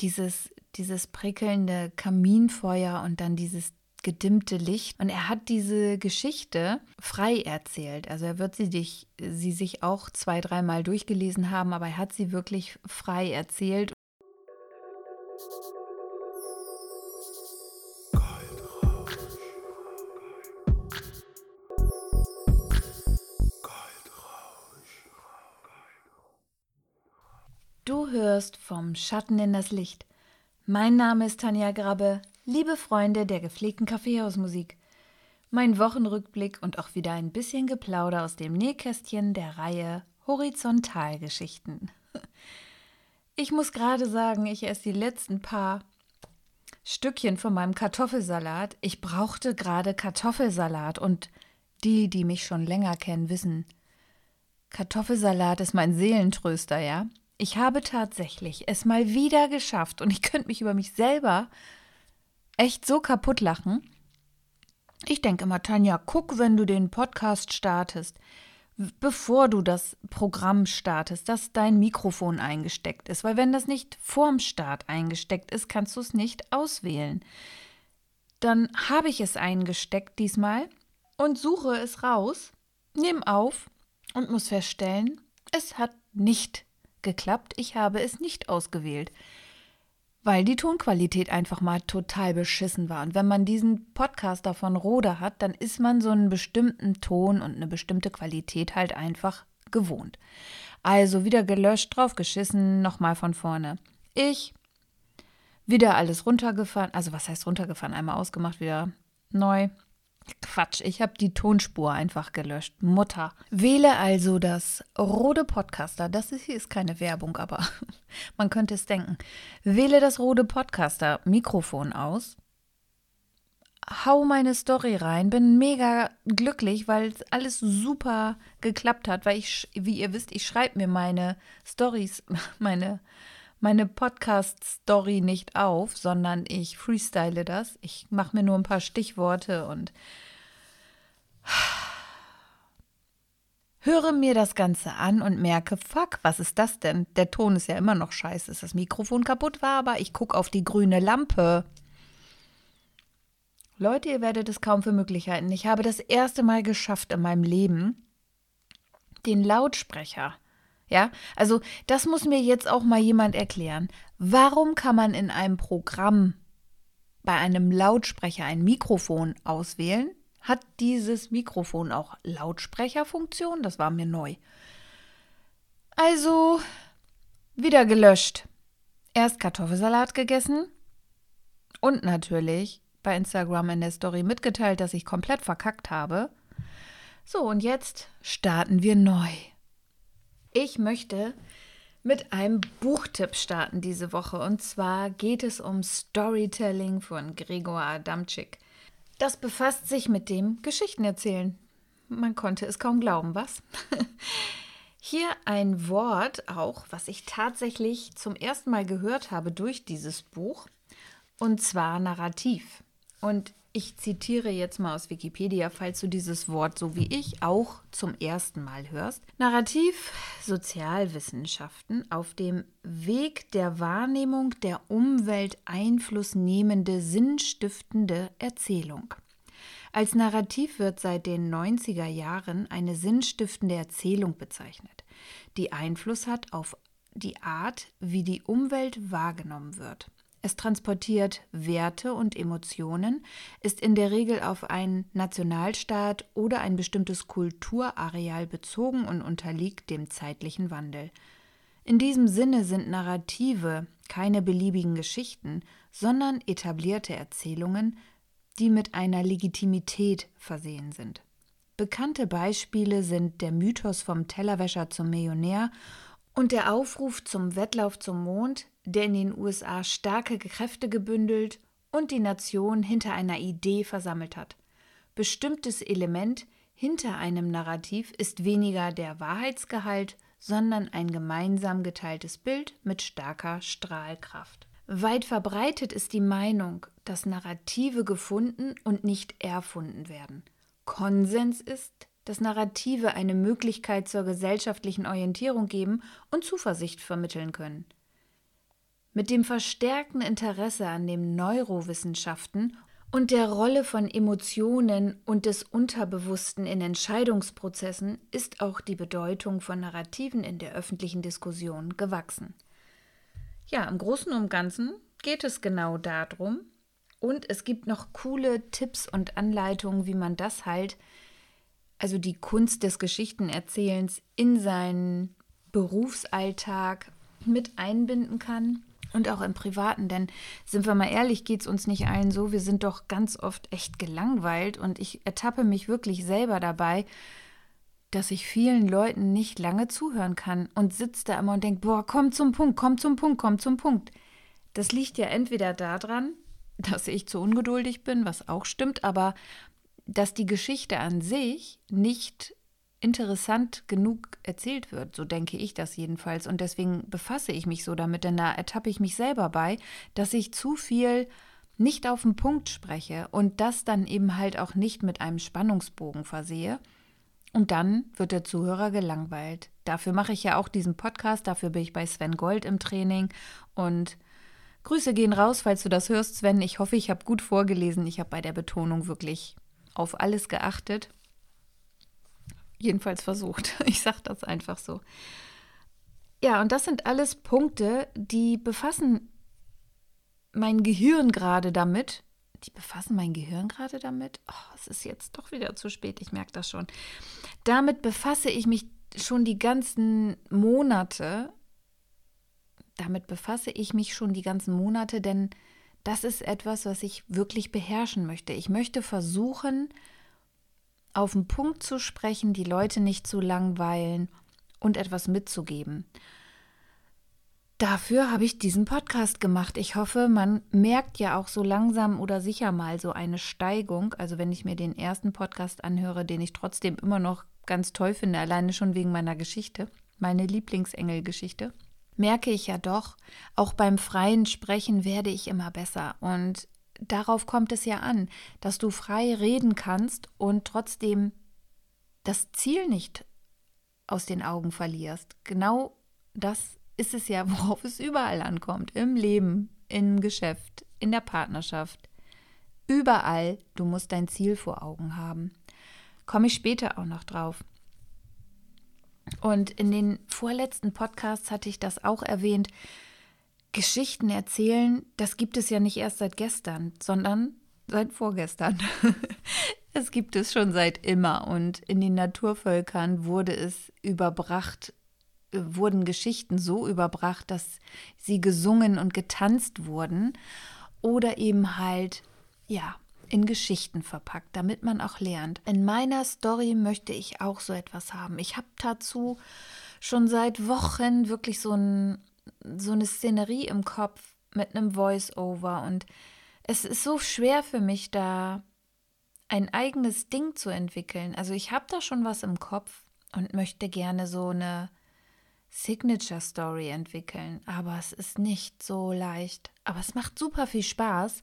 dieses, dieses prickelnde Kaminfeuer und dann dieses gedimmte Licht. Und er hat diese Geschichte frei erzählt. Also er wird sie, dich, sie sich auch zwei, dreimal durchgelesen haben, aber er hat sie wirklich frei erzählt. Vom Schatten in das Licht. Mein Name ist Tanja Grabbe, liebe Freunde der gepflegten Kaffeehausmusik. Mein Wochenrückblick und auch wieder ein bisschen Geplauder aus dem Nähkästchen der Reihe Horizontalgeschichten. Ich muss gerade sagen, ich esse die letzten paar Stückchen von meinem Kartoffelsalat. Ich brauchte gerade Kartoffelsalat und die, die mich schon länger kennen, wissen, Kartoffelsalat ist mein Seelentröster, ja? Ich habe tatsächlich es mal wieder geschafft und ich könnte mich über mich selber echt so kaputt lachen. Ich denke immer, Tanja, guck, wenn du den Podcast startest, bevor du das Programm startest, dass dein Mikrofon eingesteckt ist. Weil wenn das nicht vorm Start eingesteckt ist, kannst du es nicht auswählen. Dann habe ich es eingesteckt diesmal und suche es raus, nehme auf und muss feststellen, es hat nicht geklappt. Ich habe es nicht ausgewählt, weil die Tonqualität einfach mal total beschissen war. Und wenn man diesen Podcast davon Rode hat, dann ist man so einen bestimmten Ton und eine bestimmte Qualität halt einfach gewohnt. Also wieder gelöscht, draufgeschissen, nochmal von vorne. Ich wieder alles runtergefahren, also was heißt runtergefahren, einmal ausgemacht, wieder neu, Quatsch, ich habe die Tonspur einfach gelöscht. Mutter. Wähle also das Rode Podcaster. Das ist, hier ist keine Werbung, aber man könnte es denken. Wähle das Rode Podcaster Mikrofon aus. Hau meine Story rein. Bin mega glücklich, weil alles super geklappt hat. Weil ich, wie ihr wisst, ich schreibe mir meine Stories, meine meine Podcast-Story nicht auf, sondern ich freestyle das. Ich mache mir nur ein paar Stichworte und höre mir das Ganze an und merke, fuck, was ist das denn? Der Ton ist ja immer noch scheiße, dass das Mikrofon kaputt war, aber ich gucke auf die grüne Lampe. Leute, ihr werdet es kaum für möglich halten. Ich habe das erste Mal geschafft in meinem Leben, den Lautsprecher ja, also das muss mir jetzt auch mal jemand erklären. Warum kann man in einem Programm bei einem Lautsprecher ein Mikrofon auswählen? Hat dieses Mikrofon auch Lautsprecherfunktion? Das war mir neu. Also wieder gelöscht. Erst Kartoffelsalat gegessen und natürlich bei Instagram in der Story mitgeteilt, dass ich komplett verkackt habe. So, und jetzt starten wir neu. Ich möchte mit einem Buchtipp starten diese Woche. Und zwar geht es um Storytelling von Gregor Adamczyk. Das befasst sich mit dem Geschichtenerzählen. Man konnte es kaum glauben, was? Hier ein Wort auch, was ich tatsächlich zum ersten Mal gehört habe durch dieses Buch, und zwar Narrativ. Und ich zitiere jetzt mal aus Wikipedia, falls du dieses Wort so wie ich auch zum ersten Mal hörst. Narrativ Sozialwissenschaften auf dem Weg der Wahrnehmung der Umwelt Einfluss nehmende sinnstiftende Erzählung. Als Narrativ wird seit den 90er Jahren eine sinnstiftende Erzählung bezeichnet, die Einfluss hat auf die Art, wie die Umwelt wahrgenommen wird. Es transportiert Werte und Emotionen, ist in der Regel auf einen Nationalstaat oder ein bestimmtes Kulturareal bezogen und unterliegt dem zeitlichen Wandel. In diesem Sinne sind Narrative keine beliebigen Geschichten, sondern etablierte Erzählungen, die mit einer Legitimität versehen sind. Bekannte Beispiele sind der Mythos vom Tellerwäscher zum Millionär und der Aufruf zum Wettlauf zum Mond, der in den USA starke Kräfte gebündelt und die Nation hinter einer Idee versammelt hat. Bestimmtes Element hinter einem Narrativ ist weniger der Wahrheitsgehalt, sondern ein gemeinsam geteiltes Bild mit starker Strahlkraft. Weit verbreitet ist die Meinung, dass Narrative gefunden und nicht erfunden werden. Konsens ist, dass Narrative eine Möglichkeit zur gesellschaftlichen Orientierung geben und Zuversicht vermitteln können. Mit dem verstärkten Interesse an den Neurowissenschaften und der Rolle von Emotionen und des Unterbewussten in Entscheidungsprozessen ist auch die Bedeutung von Narrativen in der öffentlichen Diskussion gewachsen. Ja, im Großen und Ganzen geht es genau darum. Und es gibt noch coole Tipps und Anleitungen, wie man das halt, also die Kunst des Geschichtenerzählens, in seinen Berufsalltag mit einbinden kann und auch im Privaten. Denn sind wir mal ehrlich, geht es uns nicht allen so. Wir sind doch ganz oft echt gelangweilt und ich ertappe mich wirklich selber dabei, dass ich vielen Leuten nicht lange zuhören kann und sitze da immer und denke, boah, komm zum Punkt, komm zum Punkt, komm zum Punkt. Das liegt ja entweder daran, dass ich zu ungeduldig bin, was auch stimmt, aber dass die Geschichte an sich nicht interessant genug erzählt wird. So denke ich das jedenfalls. Und deswegen befasse ich mich so damit, denn da ertappe ich mich selber bei, dass ich zu viel nicht auf den Punkt spreche und das dann eben halt auch nicht mit einem Spannungsbogen versehe. Und dann wird der Zuhörer gelangweilt. Dafür mache ich ja auch diesen Podcast, dafür bin ich bei Sven Gold im Training. Und Grüße gehen raus, falls du das hörst, Sven. Ich hoffe, ich habe gut vorgelesen. Ich habe bei der Betonung wirklich auf alles geachtet jedenfalls versucht. Ich sage das einfach so. Ja, und das sind alles Punkte, die befassen mein Gehirn gerade damit. Die befassen mein Gehirn gerade damit. Oh, es ist jetzt doch wieder zu spät, ich merke das schon. Damit befasse ich mich schon die ganzen Monate. Damit befasse ich mich schon die ganzen Monate, denn das ist etwas, was ich wirklich beherrschen möchte. Ich möchte versuchen, auf den Punkt zu sprechen, die Leute nicht zu langweilen und etwas mitzugeben. Dafür habe ich diesen Podcast gemacht. Ich hoffe, man merkt ja auch so langsam oder sicher mal so eine Steigung. Also wenn ich mir den ersten Podcast anhöre, den ich trotzdem immer noch ganz toll finde, alleine schon wegen meiner Geschichte, meine Lieblingsengelgeschichte, merke ich ja doch, auch beim freien Sprechen werde ich immer besser. Und darauf kommt es ja an, dass du frei reden kannst und trotzdem das Ziel nicht aus den Augen verlierst. Genau das ist es ja, worauf es überall ankommt. Im Leben, im Geschäft, in der Partnerschaft. Überall, du musst dein Ziel vor Augen haben. Komme ich später auch noch drauf. Und in den vorletzten Podcasts hatte ich das auch erwähnt, Geschichten erzählen, das gibt es ja nicht erst seit gestern, sondern seit vorgestern. es gibt es schon seit immer und in den Naturvölkern wurde es überbracht, wurden Geschichten so überbracht, dass sie gesungen und getanzt wurden oder eben halt, ja, in Geschichten verpackt, damit man auch lernt. In meiner Story möchte ich auch so etwas haben. Ich habe dazu schon seit Wochen wirklich so ein so eine Szenerie im Kopf mit einem Voice-Over und es ist so schwer für mich da ein eigenes Ding zu entwickeln. Also ich habe da schon was im Kopf und möchte gerne so eine Signature Story entwickeln, aber es ist nicht so leicht. Aber es macht super viel Spaß.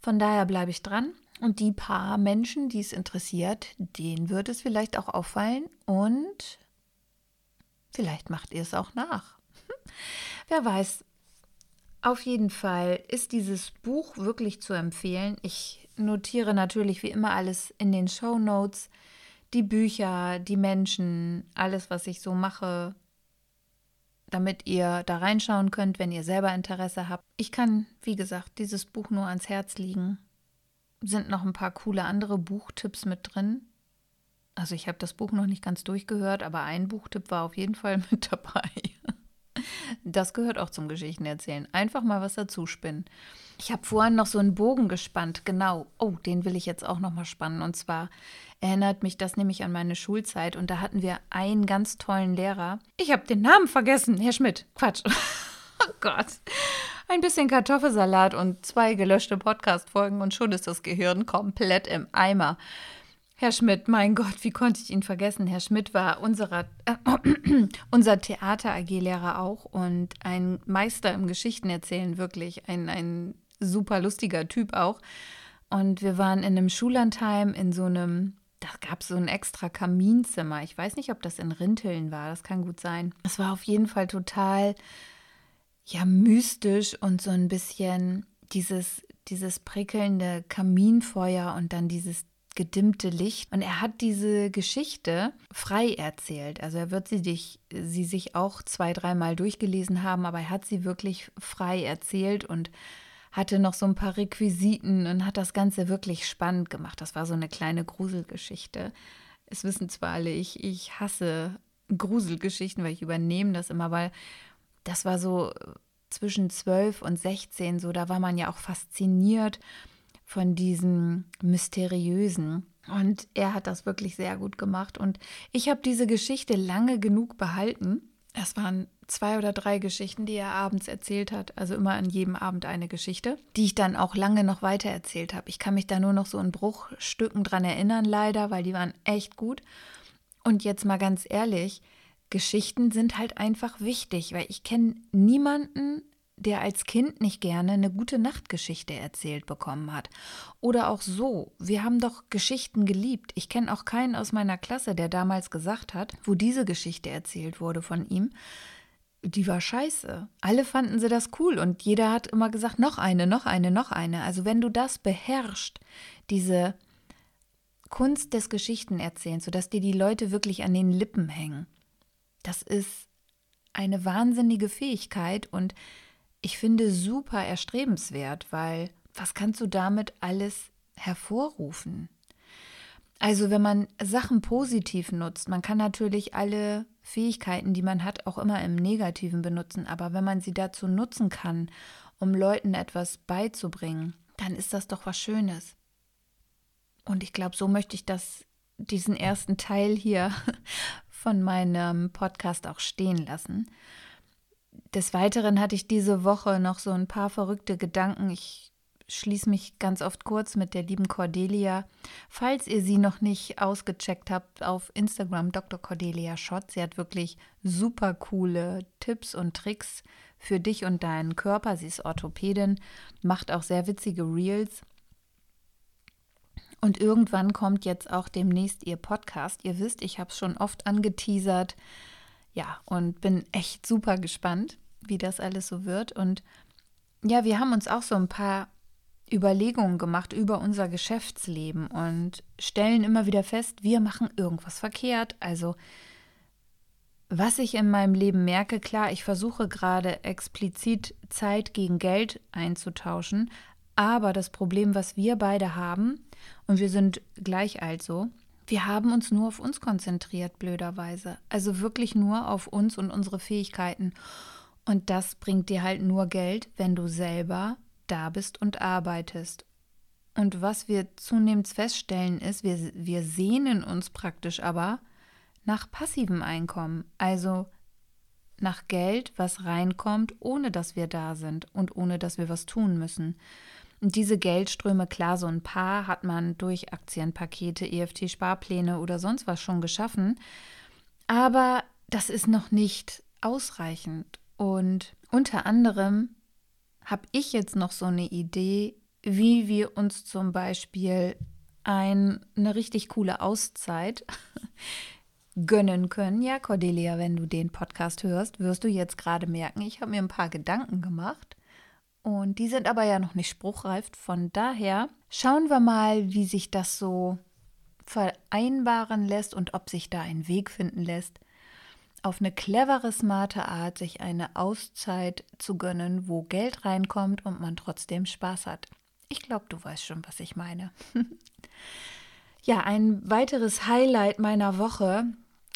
Von daher bleibe ich dran. Und die paar Menschen, die es interessiert, denen wird es vielleicht auch auffallen und vielleicht macht ihr es auch nach. Wer weiß. Auf jeden Fall ist dieses Buch wirklich zu empfehlen. Ich notiere natürlich wie immer alles in den Show Notes. Die Bücher, die Menschen, alles, was ich so mache, damit ihr da reinschauen könnt, wenn ihr selber Interesse habt. Ich kann, wie gesagt, dieses Buch nur ans Herz liegen. Sind noch ein paar coole andere Buchtipps mit drin. Also ich habe das Buch noch nicht ganz durchgehört, aber ein Buchtipp war auf jeden Fall mit dabei. Das gehört auch zum Geschichtenerzählen. Einfach mal was dazu spinnen. Ich habe vorhin noch so einen Bogen gespannt. Genau. Oh, den will ich jetzt auch noch mal spannen. Und zwar erinnert mich das nämlich an meine Schulzeit. Und da hatten wir einen ganz tollen Lehrer. Ich habe den Namen vergessen. Herr Schmidt. Quatsch. oh Gott. Ein bisschen Kartoffelsalat und zwei gelöschte Podcast-Folgen und schon ist das Gehirn komplett im Eimer. Herr Schmidt, mein Gott, wie konnte ich ihn vergessen? Herr Schmidt war unserer, äh, unser Theater-AG-Lehrer auch und ein Meister im Geschichtenerzählen, wirklich. Ein, ein super lustiger Typ auch. Und wir waren in einem Schullandheim in so einem, da gab es so ein extra Kaminzimmer. Ich weiß nicht, ob das in Rinteln war, das kann gut sein. Es war auf jeden Fall total ja mystisch und so ein bisschen dieses, dieses prickelnde Kaminfeuer und dann dieses gedimmte Licht. Und er hat diese Geschichte frei erzählt. Also er wird sie, dich, sie sich auch zwei, dreimal durchgelesen haben, aber er hat sie wirklich frei erzählt und hatte noch so ein paar Requisiten und hat das Ganze wirklich spannend gemacht. Das war so eine kleine Gruselgeschichte. Es wissen zwar alle, ich, ich hasse Gruselgeschichten, weil ich übernehme das immer, weil das war so zwischen 12 und 16, so da war man ja auch fasziniert von diesem Mysteriösen. Und er hat das wirklich sehr gut gemacht. Und ich habe diese Geschichte lange genug behalten. Es waren zwei oder drei Geschichten, die er abends erzählt hat. Also immer an jedem Abend eine Geschichte, die ich dann auch lange noch weiter erzählt habe. Ich kann mich da nur noch so in Bruchstücken dran erinnern, leider, weil die waren echt gut. Und jetzt mal ganz ehrlich, Geschichten sind halt einfach wichtig, weil ich kenne niemanden, der als Kind nicht gerne eine gute Nachtgeschichte erzählt bekommen hat. Oder auch so, wir haben doch Geschichten geliebt. Ich kenne auch keinen aus meiner Klasse, der damals gesagt hat, wo diese Geschichte erzählt wurde von ihm, die war scheiße. Alle fanden sie das cool und jeder hat immer gesagt, noch eine, noch eine, noch eine. Also wenn du das beherrschst, diese Kunst des Geschichtenerzählens, sodass dir die Leute wirklich an den Lippen hängen, das ist eine wahnsinnige Fähigkeit und ich finde super erstrebenswert, weil was kannst du damit alles hervorrufen? Also wenn man Sachen positiv nutzt, man kann natürlich alle Fähigkeiten, die man hat, auch immer im Negativen benutzen, aber wenn man sie dazu nutzen kann, um Leuten etwas beizubringen, dann ist das doch was Schönes. Und ich glaube, so möchte ich das, diesen ersten Teil hier von meinem Podcast auch stehen lassen. Des Weiteren hatte ich diese Woche noch so ein paar verrückte Gedanken. Ich schließe mich ganz oft kurz mit der lieben Cordelia. Falls ihr sie noch nicht ausgecheckt habt auf Instagram, Dr. Cordelia Schott. Sie hat wirklich super coole Tipps und Tricks für dich und deinen Körper. Sie ist Orthopädin, macht auch sehr witzige Reels. Und irgendwann kommt jetzt auch demnächst ihr Podcast. Ihr wisst, ich habe es schon oft angeteasert. Ja, und bin echt super gespannt, wie das alles so wird. Und ja, wir haben uns auch so ein paar Überlegungen gemacht über unser Geschäftsleben und stellen immer wieder fest, wir machen irgendwas verkehrt. Also, was ich in meinem Leben merke, klar, ich versuche gerade explizit Zeit gegen Geld einzutauschen, aber das Problem, was wir beide haben, und wir sind gleich alt so, wir haben uns nur auf uns konzentriert, blöderweise. Also wirklich nur auf uns und unsere Fähigkeiten. Und das bringt dir halt nur Geld, wenn du selber da bist und arbeitest. Und was wir zunehmend feststellen ist, wir, wir sehnen uns praktisch aber nach passivem Einkommen, also nach Geld, was reinkommt, ohne dass wir da sind und ohne dass wir was tun müssen. Und diese Geldströme, klar, so ein paar hat man durch Aktienpakete, EFT-Sparpläne oder sonst was schon geschaffen. Aber das ist noch nicht ausreichend. Und unter anderem habe ich jetzt noch so eine Idee, wie wir uns zum Beispiel ein, eine richtig coole Auszeit gönnen können. Ja, Cordelia, wenn du den Podcast hörst, wirst du jetzt gerade merken, ich habe mir ein paar Gedanken gemacht. Und die sind aber ja noch nicht spruchreif. Von daher schauen wir mal, wie sich das so vereinbaren lässt und ob sich da ein Weg finden lässt, auf eine clevere, smarte Art sich eine Auszeit zu gönnen, wo Geld reinkommt und man trotzdem Spaß hat. Ich glaube, du weißt schon, was ich meine. ja, ein weiteres Highlight meiner Woche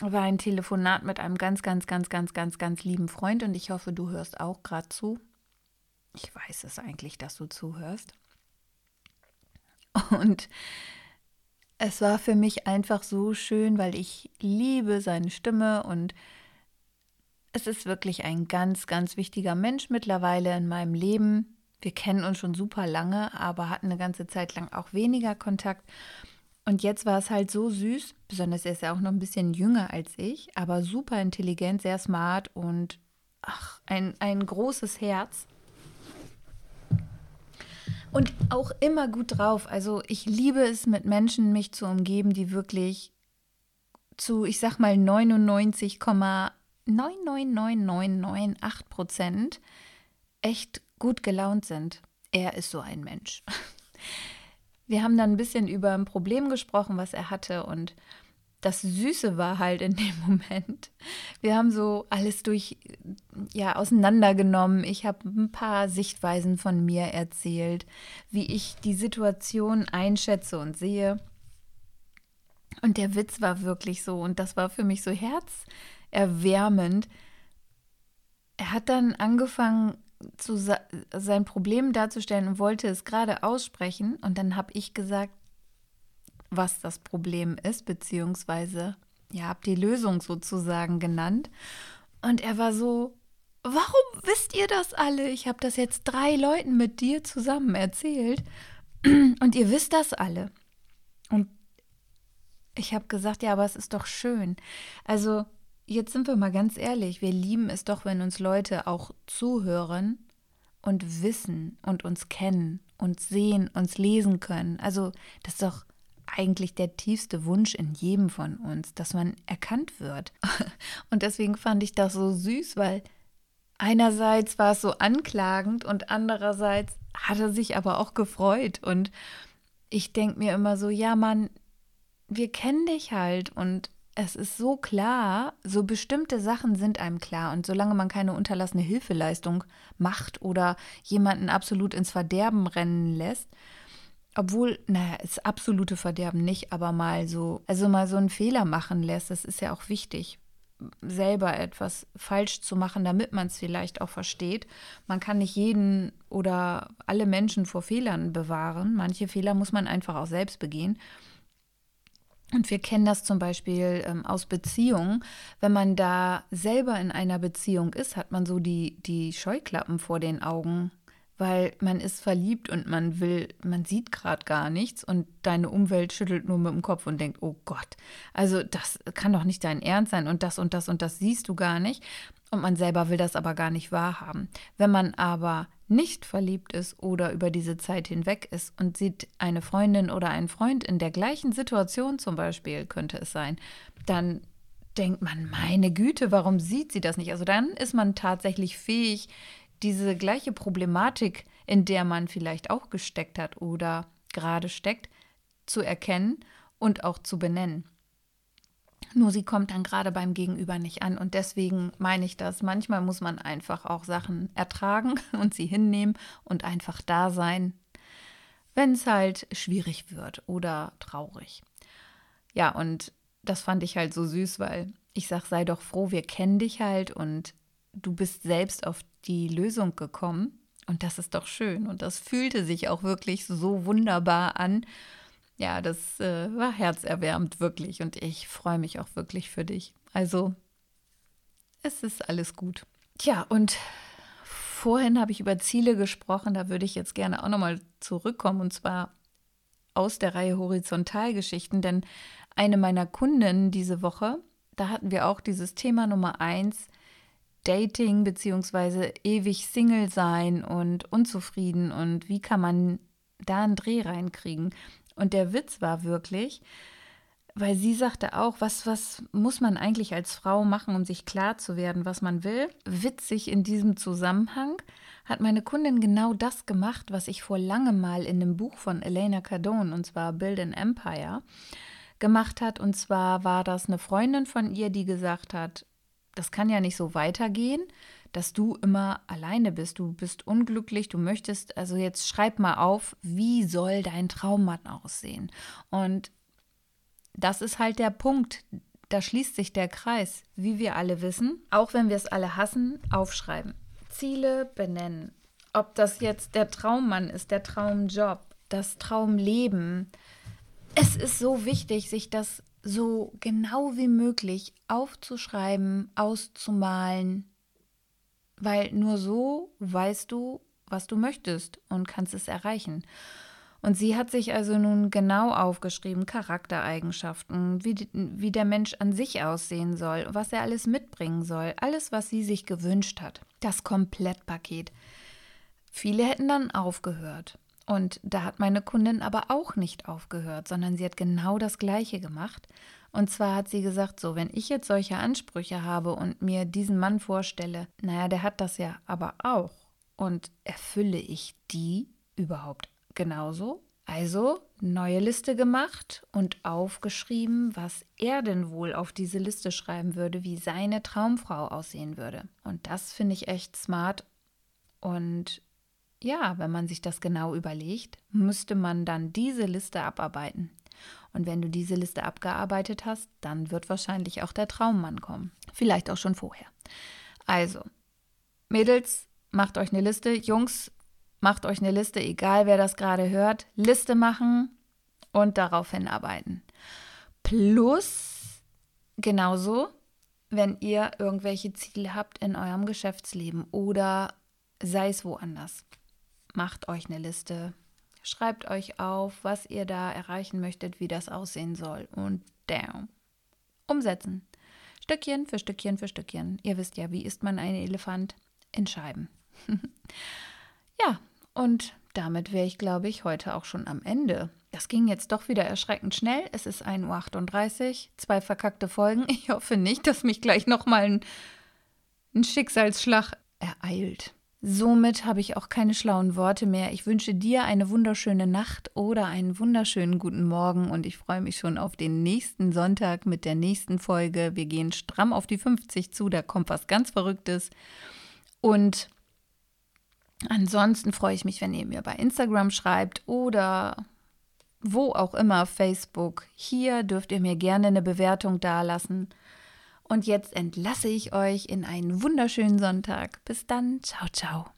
war ein Telefonat mit einem ganz, ganz, ganz, ganz, ganz, ganz lieben Freund und ich hoffe, du hörst auch gerade zu. Ich weiß es eigentlich, dass du zuhörst. Und es war für mich einfach so schön, weil ich liebe seine Stimme und es ist wirklich ein ganz, ganz wichtiger Mensch mittlerweile in meinem Leben. Wir kennen uns schon super lange, aber hatten eine ganze Zeit lang auch weniger Kontakt. Und jetzt war es halt so süß, besonders er ist ja auch noch ein bisschen jünger als ich, aber super intelligent, sehr smart und ach, ein, ein großes Herz. Und auch immer gut drauf. Also ich liebe es, mit Menschen mich zu umgeben, die wirklich zu, ich sag mal, 99,99998 Prozent echt gut gelaunt sind. Er ist so ein Mensch. Wir haben dann ein bisschen über ein Problem gesprochen, was er hatte und das Süße war halt in dem Moment. Wir haben so alles durch, ja, auseinandergenommen. Ich habe ein paar Sichtweisen von mir erzählt, wie ich die Situation einschätze und sehe. Und der Witz war wirklich so, und das war für mich so herzerwärmend. Er hat dann angefangen, zu, sein Problem darzustellen und wollte es gerade aussprechen. Und dann habe ich gesagt, was das Problem ist, beziehungsweise, ja, habe die Lösung sozusagen genannt. Und er war so, warum wisst ihr das alle? Ich habe das jetzt drei Leuten mit dir zusammen erzählt und ihr wisst das alle. Und ich habe gesagt, ja, aber es ist doch schön. Also, jetzt sind wir mal ganz ehrlich, wir lieben es doch, wenn uns Leute auch zuhören und wissen und uns kennen und sehen, uns lesen können. Also, das ist doch eigentlich der tiefste Wunsch in jedem von uns, dass man erkannt wird. Und deswegen fand ich das so süß, weil einerseits war es so anklagend und andererseits hat er sich aber auch gefreut. Und ich denke mir immer so, ja Mann, wir kennen dich halt und es ist so klar, so bestimmte Sachen sind einem klar. Und solange man keine unterlassene Hilfeleistung macht oder jemanden absolut ins Verderben rennen lässt, obwohl, naja, das absolute Verderben nicht, aber mal so, also mal so einen Fehler machen lässt, das ist ja auch wichtig, selber etwas falsch zu machen, damit man es vielleicht auch versteht. Man kann nicht jeden oder alle Menschen vor Fehlern bewahren. Manche Fehler muss man einfach auch selbst begehen. Und wir kennen das zum Beispiel ähm, aus Beziehungen. Wenn man da selber in einer Beziehung ist, hat man so die, die Scheuklappen vor den Augen weil man ist verliebt und man will, man sieht gerade gar nichts und deine Umwelt schüttelt nur mit dem Kopf und denkt, oh Gott, also das kann doch nicht dein Ernst sein und das und das und das siehst du gar nicht und man selber will das aber gar nicht wahrhaben. Wenn man aber nicht verliebt ist oder über diese Zeit hinweg ist und sieht eine Freundin oder einen Freund in der gleichen Situation zum Beispiel, könnte es sein, dann denkt man, meine Güte, warum sieht sie das nicht? Also dann ist man tatsächlich fähig, diese gleiche Problematik, in der man vielleicht auch gesteckt hat oder gerade steckt, zu erkennen und auch zu benennen. Nur sie kommt dann gerade beim Gegenüber nicht an. Und deswegen meine ich das. Manchmal muss man einfach auch Sachen ertragen und sie hinnehmen und einfach da sein, wenn es halt schwierig wird oder traurig. Ja, und das fand ich halt so süß, weil ich sage, sei doch froh, wir kennen dich halt und du bist selbst auf die Lösung gekommen. Und das ist doch schön. Und das fühlte sich auch wirklich so wunderbar an. Ja, das äh, war herzerwärmend, wirklich. Und ich freue mich auch wirklich für dich. Also, es ist alles gut. Tja, und vorhin habe ich über Ziele gesprochen. Da würde ich jetzt gerne auch nochmal zurückkommen. Und zwar aus der Reihe Horizontalgeschichten. Denn eine meiner Kunden diese Woche, da hatten wir auch dieses Thema Nummer eins Dating beziehungsweise ewig Single sein und unzufrieden und wie kann man da einen Dreh reinkriegen. Und der Witz war wirklich, weil sie sagte auch, was, was muss man eigentlich als Frau machen, um sich klar zu werden, was man will. Witzig in diesem Zusammenhang hat meine Kundin genau das gemacht, was ich vor langem mal in einem Buch von Elena Cardone, und zwar Build an Empire, gemacht hat. Und zwar war das eine Freundin von ihr, die gesagt hat, das kann ja nicht so weitergehen, dass du immer alleine bist. Du bist unglücklich, du möchtest, also jetzt schreib mal auf, wie soll dein Traummann aussehen? Und das ist halt der Punkt, da schließt sich der Kreis, wie wir alle wissen, auch wenn wir es alle hassen, aufschreiben. Ziele benennen. Ob das jetzt der Traummann ist, der Traumjob, das Traumleben. Es ist so wichtig, sich das so genau wie möglich aufzuschreiben, auszumalen, weil nur so weißt du, was du möchtest und kannst es erreichen. Und sie hat sich also nun genau aufgeschrieben, Charaktereigenschaften, wie, wie der Mensch an sich aussehen soll, was er alles mitbringen soll, alles, was sie sich gewünscht hat. Das Komplettpaket. Viele hätten dann aufgehört. Und da hat meine Kundin aber auch nicht aufgehört, sondern sie hat genau das Gleiche gemacht. Und zwar hat sie gesagt, so, wenn ich jetzt solche Ansprüche habe und mir diesen Mann vorstelle, naja, der hat das ja aber auch. und erfülle ich die überhaupt genauso? Also neue Liste gemacht und aufgeschrieben, was er denn wohl auf diese Liste schreiben würde, wie seine Traumfrau aussehen würde. Und das finde ich echt smart. Und ja, wenn man sich das genau überlegt, müsste man dann diese Liste abarbeiten. Und wenn du diese Liste abgearbeitet hast, dann wird wahrscheinlich auch der Traummann kommen. Vielleicht auch schon vorher. Also, Mädels, macht euch eine Liste. Jungs, macht euch eine Liste, egal wer das gerade hört. Liste machen und darauf hinarbeiten. Plus, genauso, wenn ihr irgendwelche Ziele habt in eurem Geschäftsleben oder sei es woanders. Macht euch eine Liste, schreibt euch auf, was ihr da erreichen möchtet, wie das aussehen soll und down. Umsetzen. Stückchen für Stückchen für Stückchen. Ihr wisst ja, wie isst man einen Elefant? In Scheiben. ja, und damit wäre ich, glaube ich, heute auch schon am Ende. Das ging jetzt doch wieder erschreckend schnell. Es ist 1.38 Uhr, zwei verkackte Folgen. Ich hoffe nicht, dass mich gleich nochmal ein, ein Schicksalsschlag ereilt. Somit habe ich auch keine schlauen Worte mehr. Ich wünsche dir eine wunderschöne Nacht oder einen wunderschönen guten Morgen und ich freue mich schon auf den nächsten Sonntag mit der nächsten Folge. Wir gehen stramm auf die 50 zu, da kommt was ganz Verrücktes. Und ansonsten freue ich mich, wenn ihr mir bei Instagram schreibt oder wo auch immer, Facebook. Hier dürft ihr mir gerne eine Bewertung dalassen. Und jetzt entlasse ich euch in einen wunderschönen Sonntag. Bis dann. Ciao, ciao.